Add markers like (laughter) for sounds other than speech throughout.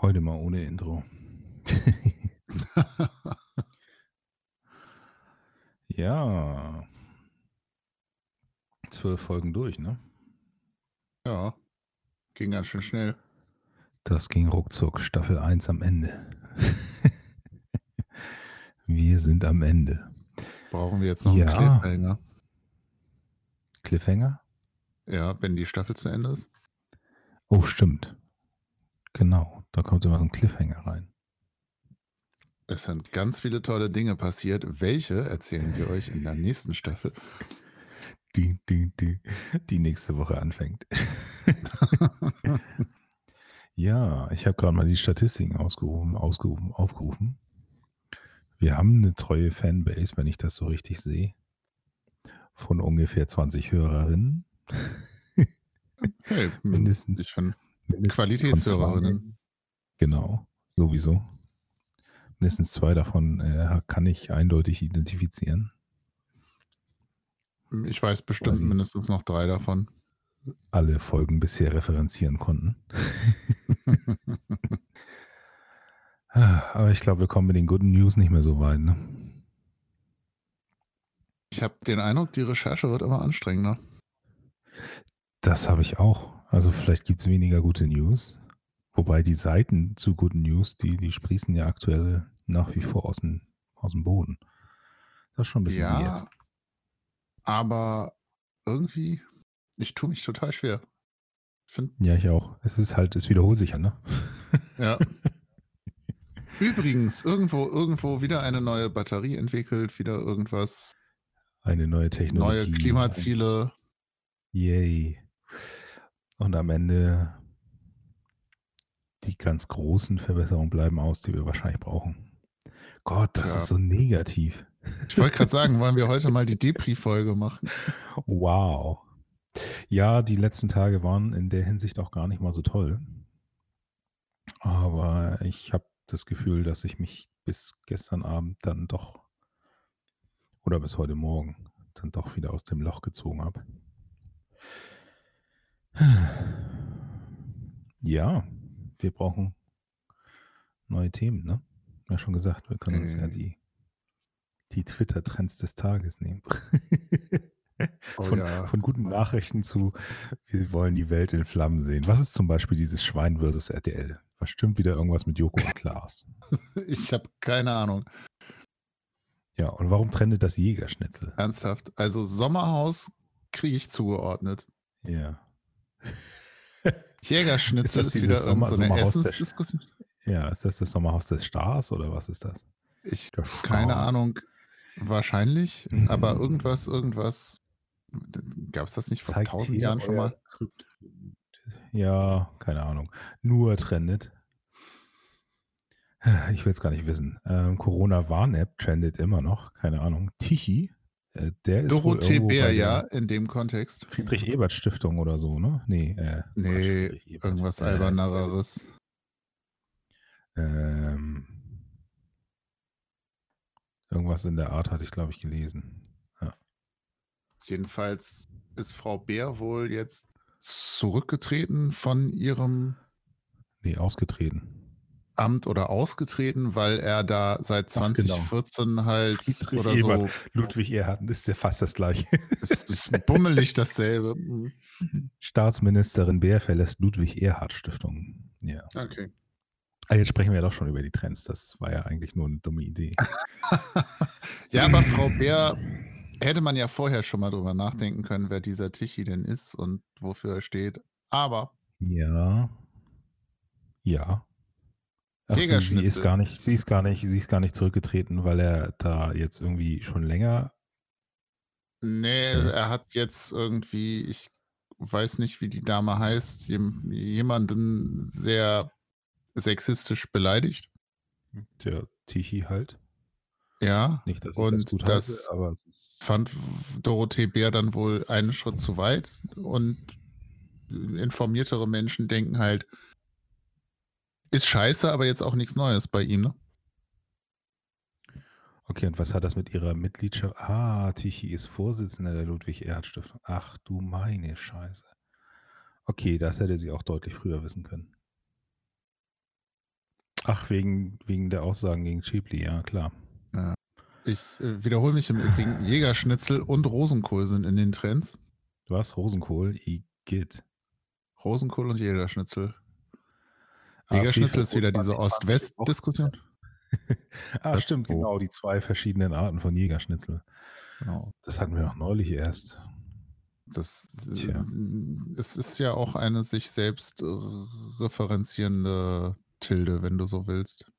Heute mal ohne Intro. (laughs) Ja. 12 Folgen durch, ne? Ja, ging ganz schön schnell. Das ging ruckzuck. Staffel 1 am Ende. (laughs) Wir sind am Ende. Brauchen wir jetzt noch einen Ja. Cliffhanger? Cliffhanger? Ja, wenn die Staffel zu Ende ist. Oh, stimmt. Genau. Da kommt immer so ein Cliffhanger rein. Es sind ganz viele tolle Dinge passiert. Welche erzählen wir euch in der nächsten Staffel? Die, die, die, die nächste Woche anfängt. (laughs) Ja, ich habe gerade mal die Statistiken ausgerufen, ausgerufen, aufgerufen. Wir haben eine treue Fanbase, wenn ich das so richtig sehe, von ungefähr 20 Hörerinnen. Hey, (laughs) Mindestens. ich finde Mindestens Qualitätshörerinnen. Genau, sowieso. Mindestens zwei davon äh, kann ich eindeutig identifizieren. Ich weiß bestimmt Quasi. mindestens noch drei davon. Alle Folgen bisher referenzieren konnten. (laughs) Aber ich glaube, wir kommen mit den guten News nicht mehr so weit. Ne? Ich habe den Eindruck, die Recherche wird immer anstrengender. Das habe ich auch. Also vielleicht gibt es weniger gute News. Wobei die Seiten zu guten News, die, die sprießen ja aktuell nach wie vor aus dem, aus dem Boden. Das ist schon ein bisschen Ja, weird. aber irgendwie, ich tue mich total schwer. Ich finde, Ja, ich auch. Es ist halt, es wiederholt sich ja, ne? ja. (laughs) Übrigens, irgendwo, irgendwo wieder eine neue Batterie entwickelt, wieder irgendwas, Eine neue Technologie. neue Klimaziele. Yay. Und am Ende die ganz großen Verbesserungen bleiben aus, die wir wahrscheinlich brauchen. Gott, das Tja. ist so negativ. Ich wollte gerade sagen, (laughs) wollen wir heute mal die Depri-Folge machen? Wow. Ja, die letzten Tage waren in der Hinsicht auch gar nicht mal so toll. Aber ich habe das Gefühl, dass ich mich bis gestern Abend dann doch oder bis heute Morgen dann doch wieder aus dem Loch gezogen habe. (sighs) Ja, wir brauchen neue Themen, ne? Ja, schon gesagt, wir können uns ja Mhm. die, die Twitter-Trends des Tages nehmen. Oh von, ja. von guten Nachrichten zu, wir wollen die Welt in Flammen sehen. Was ist zum Beispiel dieses Schwein versus RTL? Was stimmt wieder irgendwas mit Joko und Klaas? (laughs) Ich habe keine Ahnung. Ja, und warum trendet das Jägerschnitzel? Ernsthaft. Also Sommerhaus kriege ich zugeordnet. Ja. Jägerschnitzel Ist ist, das wieder dieses Sommer- Sommerhaus der- Essensdiskussion. Ja, ist das das Sommerhaus des Stars oder was ist das? Ich keine. Ahnung. Wahrscheinlich, Mhm. aber irgendwas, irgendwas. Gab es das nicht vor Zeigt tausend Jahren schon mal? Krypt- Ja, keine Ahnung. Nur trendet. Ich will es gar nicht wissen. Ähm, Corona-Warn-App trendet immer noch. Keine Ahnung. Tichy, äh, der ist Dorothee Bär, ja, in dem Kontext. Friedrich-Ebert-Stiftung oder so, ne? Nee, äh, Nee, irgendwas Äh, alberneres. Ähm, irgendwas in der Art hatte ich, glaube ich, gelesen. Jedenfalls ist Frau Bär wohl jetzt zurückgetreten von ihrem Nee, ausgetreten. Amt oder ausgetreten, weil er da seit Ach, genau. 2014 halt Friedrich oder Ebert. so Ludwig Erhard ist ja fast das gleiche. ist, ist bummelig dasselbe. Mhm. Staatsministerin Bär verlässt Ludwig Erhard Stiftung. Ja. Okay. Ah, jetzt sprechen wir ja doch schon über die Trends. Das war ja eigentlich nur eine dumme Idee. (laughs) ja, aber Frau Bär hätte man ja vorher schon mal drüber nachdenken können, wer dieser Tichy denn ist und wofür er steht. Aber Ja. Ja. Ach, sie, sie ist gar nicht, sie ist gar nicht, sie ist gar nicht zurückgetreten, weil er da jetzt irgendwie schon länger. nee, Ja. er hat jetzt irgendwie, ich weiß nicht, wie die Dame heißt, jem- jemanden sehr sexistisch beleidigt. Der Tichy halt. Ja, Nicht, dass ich das und gut das ist- fand Dorothee Bär dann wohl einen Schritt zu weit und informiertere Menschen denken halt, ist scheiße, aber jetzt auch nichts Neues bei ihm, ne? Okay, und was hat das mit ihrer Mitgliedschaft? Ah, Tichy ist Vorsitzender der Ludwig-Erhard-Stiftung. Ach du meine Scheiße. Okay, das hätte sie auch deutlich früher wissen können. Ach, wegen, wegen der Aussagen gegen Cheaply, ja, klar. Ja. Ich äh, wiederhole mich im Übrigen, (laughs) Jägerschnitzel und Rosenkohl sind in den Trends. Was? Rosenkohl? Igitt. Rosenkohl und Jägerschnitzel. Jägerschnitzel ist wieder diese 2020 Ost-West-Diskussion. (laughs) Ah, Das- stimmt, genau, die zwei verschiedenen Arten von Jägerschnitzel. Genau. Das hatten wir auch neulich erst. Das Tja. es ist ja auch eine sich selbst äh, referenzierende Tilde, wenn du so willst.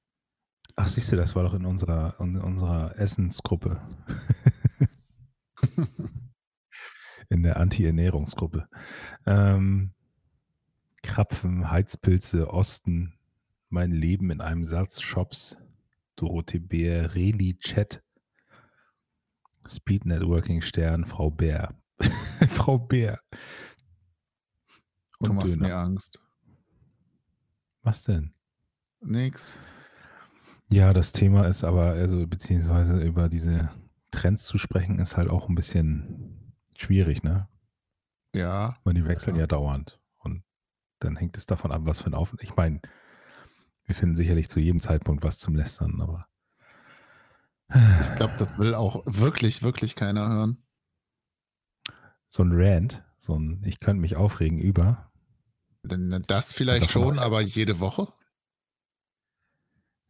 Ach, siehst du, das war doch in unserer, in unserer Essensgruppe. (laughs) in der Anti-Ernährungsgruppe. Ähm, Krapfen, Heizpilze, Osten, mein Leben in einem Satz, Shops, Dorothee Bär, Reli Chat, Speed Networking Stern, Frau Bär. (laughs) Frau Bär. Du Und machst Döner. mir Angst. Was denn? Nix. Ja, das Thema ist aber, also beziehungsweise über diese Trends zu sprechen, ist halt auch ein bisschen schwierig, ne? Ja. Weil die wechseln Ja. ja dauernd. Dann hängt es davon ab, was für ein Auf. Ich meine, wir finden sicherlich zu jedem Zeitpunkt was zum Lästern, aber. Ich glaube, das will auch wirklich, wirklich keiner hören. So ein Rant, so ein, ich könnte mich aufregen über. Denn das vielleicht davon schon, aber jede Woche?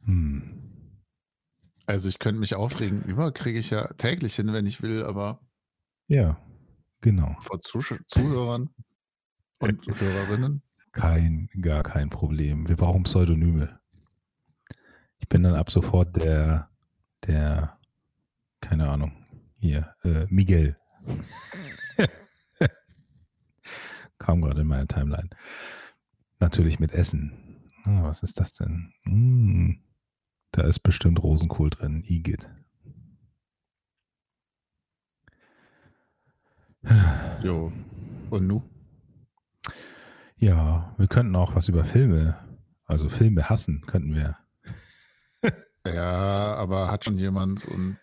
Hm, Also ich könnte mich aufregen über, kriege ich ja täglich hin, wenn ich will, aber ja, genau. vor Zusch Zuhörern und Hörerinnen. Kein, gar kein Problem. Wir brauchen Pseudonyme. Ich bin dann ab sofort der, der, keine Ahnung, hier, äh, Miguel. (laughs) Kam gerade in meine Timeline. Natürlich mit Essen. Ah, was ist das denn? Mm, da ist bestimmt Rosenkohl drin. Igitt. Jo. Und nu? Ja, wir könnten auch was über Filme, also Filme hassen, könnten wir. (laughs) Ja, aber hat schon jemand und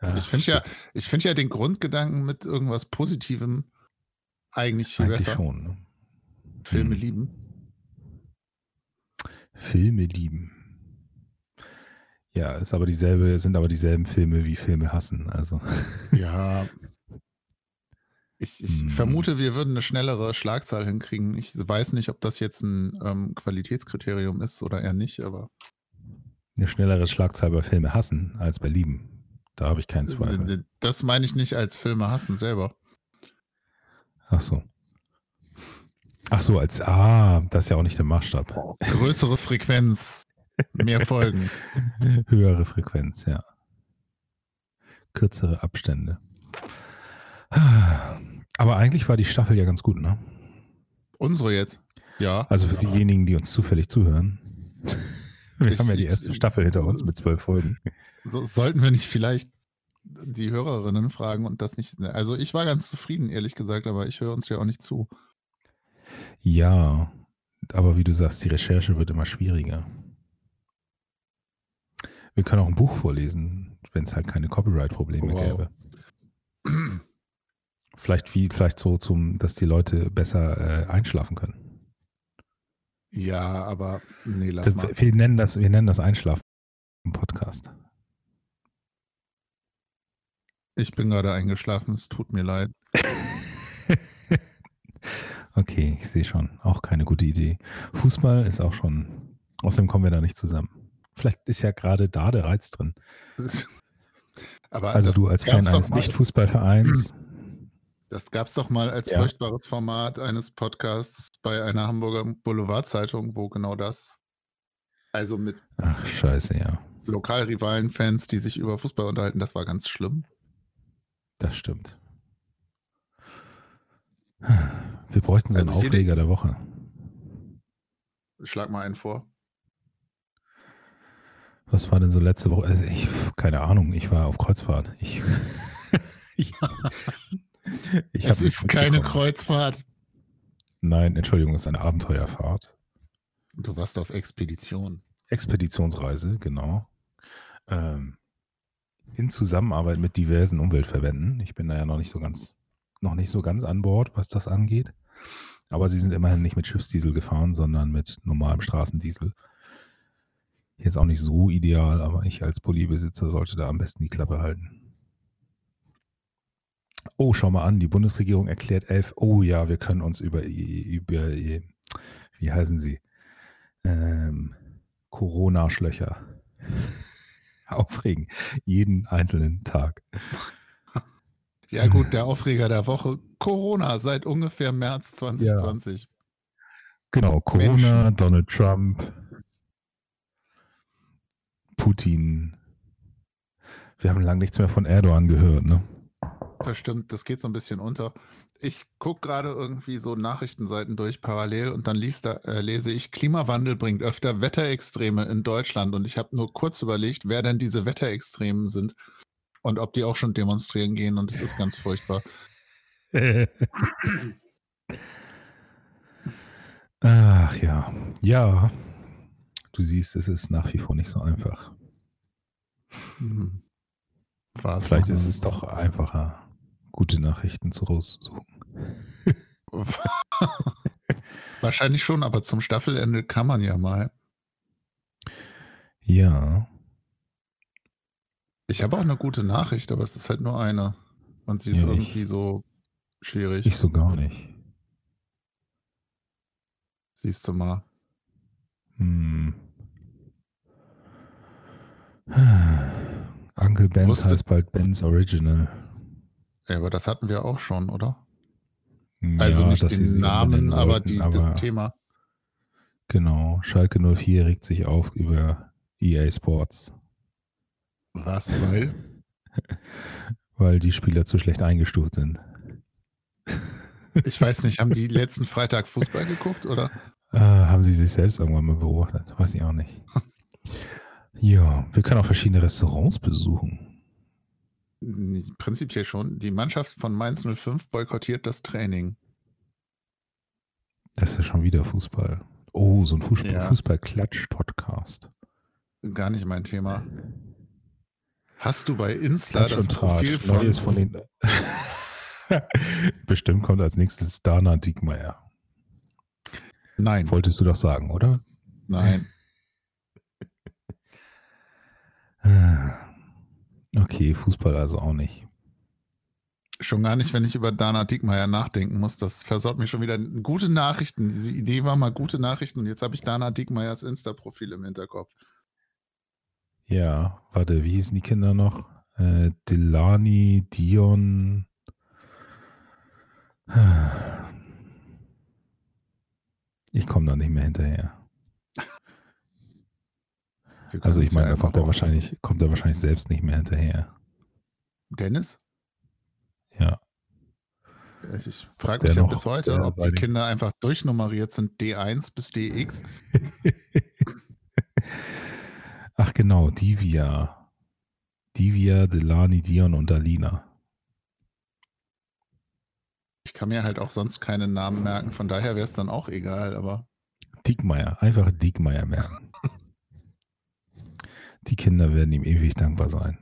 Ach, ich finde ja, ich finde ja den Grundgedanken mit irgendwas Positivem eigentlich viel Eigentlich besser. schon. Ne? Filme Hm. lieben. Filme lieben. Ja, ist aber dieselbe, sind aber dieselben Filme wie Filme hassen. Also Ja. (laughs) Ich, ich Hm. vermute, wir würden eine schnellere Schlagzahl hinkriegen. Ich weiß nicht, ob das jetzt ein ähm, Qualitätskriterium ist oder eher nicht, aber eine schnellere Schlagzahl bei Filme hassen als bei lieben. Da habe ich keinen Zweifel. das meine ich nicht als Filme hassen selber. Ach so. Ach so, als ah, das ist ja auch nicht der Maßstab. Größere Frequenz, mehr Folgen. (laughs) Höhere Frequenz, ja. Kürzere Abstände. (sighs) Aber eigentlich war die Staffel ja ganz gut, ne? Unsere jetzt. Ja. Also für diejenigen, die uns zufällig zuhören. (laughs) Wir Ich- haben ja die ich- erste Staffel hinter uns mit zwölf Folgen. So, sollten wir nicht vielleicht die Hörerinnen fragen und das nicht. Also ich war ganz zufrieden, ehrlich gesagt, aber ich höre uns ja auch nicht zu. Ja, aber wie du sagst, die Recherche wird immer schwieriger. Wir können auch ein Buch vorlesen, wenn es halt keine Copyright-Probleme Wow. gäbe. (clears throat) Vielleicht wie, vielleicht so zum, dass die Leute besser äh, einschlafen können. Ja, aber nee, lass mal. Wir, nennen das, wir nennen das Einschlafen im Podcast. Ich bin gerade eingeschlafen, es tut mir leid. (laughs) okay, ich sehe schon. Auch keine gute Idee. Fußball ist auch schon. Außerdem kommen wir da nicht zusammen. Vielleicht ist ja gerade da der Reiz drin. (laughs) Aber Also das du als Fan eines Nicht-Fußballvereins. Das gab es doch mal als Ja. furchtbares Format eines Podcasts bei einer Hamburger Boulevardzeitung, wo genau das, also mit Ach, scheiße, ja. Lokalrivalen-Fans, die sich über Fußball unterhalten, das war ganz schlimm. Das stimmt. Wir bräuchten so einen Also jede- Aufreger der Woche. Schlag mal einen vor. Was war denn so letzte Woche? Also ich, keine Ahnung, ich war auf Kreuzfahrt. Ich, (laughs) (laughs) ich, (laughs) ich nichts ist keine. Kreuzfahrt. Nein, Entschuldigung, es ist eine Abenteuerfahrt. Du warst auf Expedition. Expeditionsreise, genau. Ähm, in Zusammenarbeit mit diversen Umweltverbänden. Ich bin da ja noch nicht so ganz, noch nicht so ganz an Bord, was das angeht. Aber sie sind immerhin nicht mit Schiffsdiesel gefahren, sondern mit normalem Straßendiesel. Jetzt auch nicht so ideal, aber ich als Poolbesitzer sollte da am besten die Klappe halten. Oh, schau mal an, die Bundesregierung erklärt elf. Oh ja, wir können uns über, über wie heißen sie? Ähm, Corona-Schlöcher (laughs) aufregen. Jeden einzelnen Tag. Ja, gut, der Aufreger der Woche. Corona seit ungefähr März 2020. Ja. Genau, Corona, Menschen. Donald Trump, Putin. Wir haben lange nichts mehr von Erdogan gehört, ne? Das stimmt, das geht so ein bisschen unter. Ich gucke gerade irgendwie so Nachrichtenseiten durch parallel und dann liest da, äh, lese ich, Klimawandel bringt öfter Wetterextreme in Deutschland. Und ich habe nur kurz überlegt, wer denn diese Wetterextremen sind und ob die auch schon demonstrieren gehen. Und es ist ganz furchtbar. (laughs) Ach ja, ja. Du siehst, es ist nach wie vor nicht so einfach. Hm. Vielleicht ist es doch einfacher gute Nachrichten zu raussuchen. (laughs) Wahrscheinlich schon, aber zum Staffelende kann man ja mal. Ja. Ich habe auch eine gute Nachricht, aber es ist halt nur eine. Und sie ist ja, irgendwie ich, so schwierig. Ich so gar nicht. Siehst du mal. Hm. (sighs) Uncle Ben heißt bald Ben's Original. Ja, aber das hatten wir auch schon, oder? Also ja, nicht den Namen, Leuten, aber, die, aber das Thema. Genau, Schalke 04 regt sich auf über EA Sports. Was, weil? (laughs) weil die Spieler zu schlecht eingestuft sind. Ich weiß nicht, haben die (laughs) letzten Freitag Fußball geguckt, oder? Äh, haben sie sich selbst irgendwann mal beobachtet? Weiß ich auch nicht. (laughs) ja, wir können auch verschiedene Restaurants besuchen. Prinzipiell schon. Die Mannschaft von Mainz 05 boykottiert das Training. Das ist ja schon wieder Fußball. Oh, so ein Fußball, ja. Fußball-Klatsch-Podcast. Gar nicht mein Thema. Hast du bei Insta Klatsch das Profil von... Neues von den... (laughs) Bestimmt kommt als nächstes Dana Diekmeyer. Nein. Wolltest du doch sagen, oder? Nein. (laughs) Okay, Fußball also auch nicht. Schon gar nicht, wenn ich über Dana Diekmeyer nachdenken muss. Das versorgt mich schon wieder. Gute Nachrichten. Diese Idee war mal gute Nachrichten und jetzt habe ich Dana Diekmeyers Insta-Profil im Hinterkopf. Ja, warte, wie hießen die Kinder noch? Äh, Delani, Dion. Ich komme da nicht mehr hinterher. Also ich meine, da kommt er wahrscheinlich, kommt er wahrscheinlich selbst nicht mehr hinterher. Dennis? Ja. Ich frage mich ja bis heute, ob die Kinder einfach durchnummeriert sind, D1 bis DX. (laughs) Ach genau, Divia. Divia, Delani, Dion und Alina. Ich kann mir halt auch sonst keine Namen merken, von daher wäre es dann auch egal, aber. Diekmeier, einfach Diekmeier merken. (laughs) Die Kinder werden ihm ewig dankbar sein.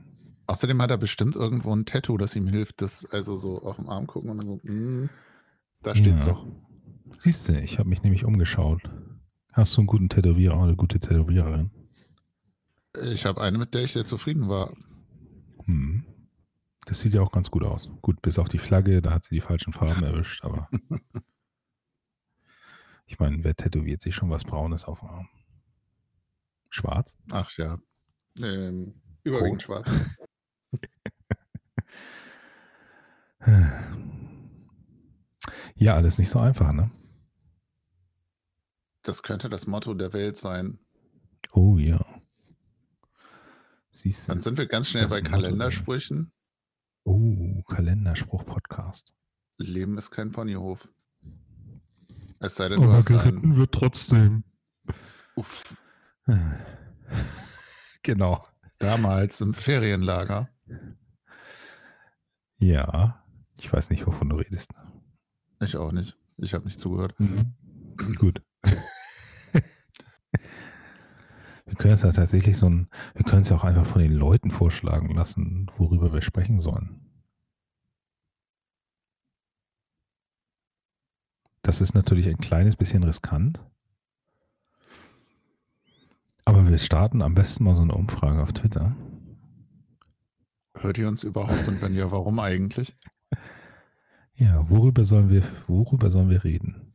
Außerdem hat er bestimmt irgendwo ein Tattoo, das ihm hilft, das also so auf dem Arm gucken und so, mm, da steht's ja. doch. Siehst du, ich habe mich nämlich umgeschaut. Hast du einen guten Tätowierer oder eine gute Tätowiererin? Ich habe eine, mit der ich sehr zufrieden war. Hm. Das sieht ja auch ganz gut aus. Gut, bis auf die Flagge, da hat sie die falschen Farben (laughs) erwischt, aber ich meine, wer tätowiert sich schon was Braunes auf dem Arm? Schwarz? Ach ja, ähm, überwiegend Rot. schwarz. (laughs) ja, alles nicht so einfach, ne? Das könnte das Motto der Welt sein. Oh ja. Siehst du. Dann sind wir ganz schnell bei Kalendersprüchen. Oh, Kalenderspruch-Podcast. Leben ist kein Ponyhof. Es sei denn, du Aber hast geritten einen... wird trotzdem. Uff. (sighs) Genau. Damals im Ferienlager. Ja, ich weiß nicht, wovon du redest. Ich auch nicht. Ich habe nicht zugehört. Mhm. Gut. wir können es ja tatsächlich so ein, wir können es ja auch einfach von den Leuten vorschlagen lassen, worüber wir sprechen sollen. Das ist natürlich ein kleines bisschen riskant. Aber wir starten am besten mal so eine Umfrage auf Twitter. Hört ihr uns überhaupt und wenn ja, warum eigentlich? (laughs) Ja, worüber sollen wir, worüber sollen wir reden?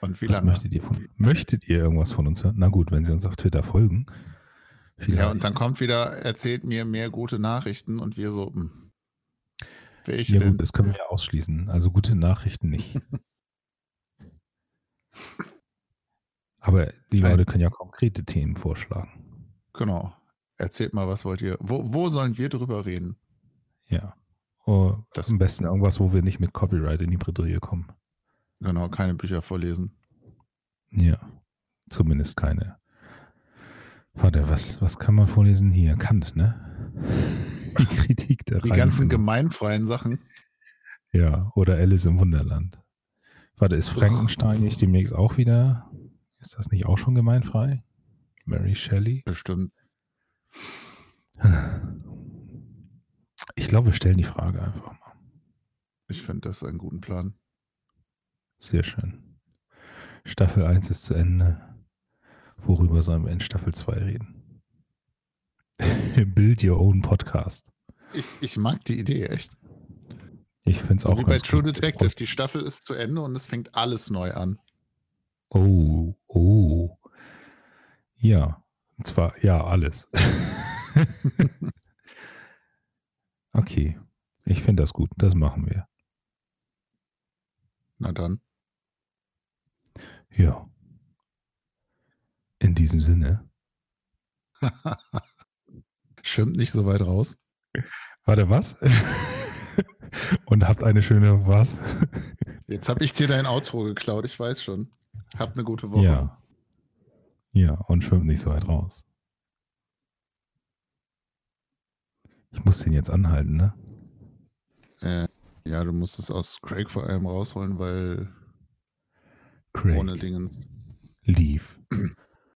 Und wie Was lange? möchtet ihr von, möchtet ihr irgendwas von uns hören? Na gut, wenn Sie uns auf Twitter folgen. Ja, Vielleicht. und dann kommt wieder, erzählt mir mehr gute Nachrichten und wir so, hm, welche ja denn? gut, das können wir ja ausschließen. Also gute Nachrichten nicht. (laughs) Aber die. Leute können ja konkrete Themen vorschlagen. Genau. Erzählt mal, was wollt ihr? Wo, wo sollen wir drüber reden? Ja. Oh, Das- am besten irgendwas, wo wir nicht mit Copyright in die Bredouille kommen. Genau, keine Bücher vorlesen. Ja. Zumindest keine. Warte, was, was kann man vorlesen hier? Kant, ne? (laughs) Die Kritik der Die ganzen gemeinfreien Sachen. Ja, oder Alice im Wunderland. Warte, ist Frankenstein nicht demnächst auch wieder? Ist das nicht auch schon gemeinfrei? Mary Shelley? Bestimmt. Ich glaube, wir stellen die Frage einfach mal. Ich finde das einen guten Plan. Sehr schön. Staffel 1 ist zu Ende. Worüber sollen wir in Staffel 2 reden? (laughs) Build your own podcast. Ich, ich mag die Idee echt. Ich finde es So auch wie bei ganz True gut. Detective. Die Staffel ist zu Ende und es fängt alles neu an. Oh, oh. Ja, und zwar, ja, alles. (laughs) okay, ich finde das gut. Das machen wir. Na dann. Ja. In diesem Sinne. (laughs) Schwimmt nicht so weit raus. Warte, was? (laughs) Und habt eine schöne was? Jetzt habe ich dir dein Outro geklaut, ich weiß schon. Habt eine gute Woche. Ja. Ja, und schwimmt nicht so weit raus. Ich muss den jetzt anhalten, ne? Äh, ja, du musst es aus Craig vor allem rausholen, weil Craig, ohne Dingens. leave.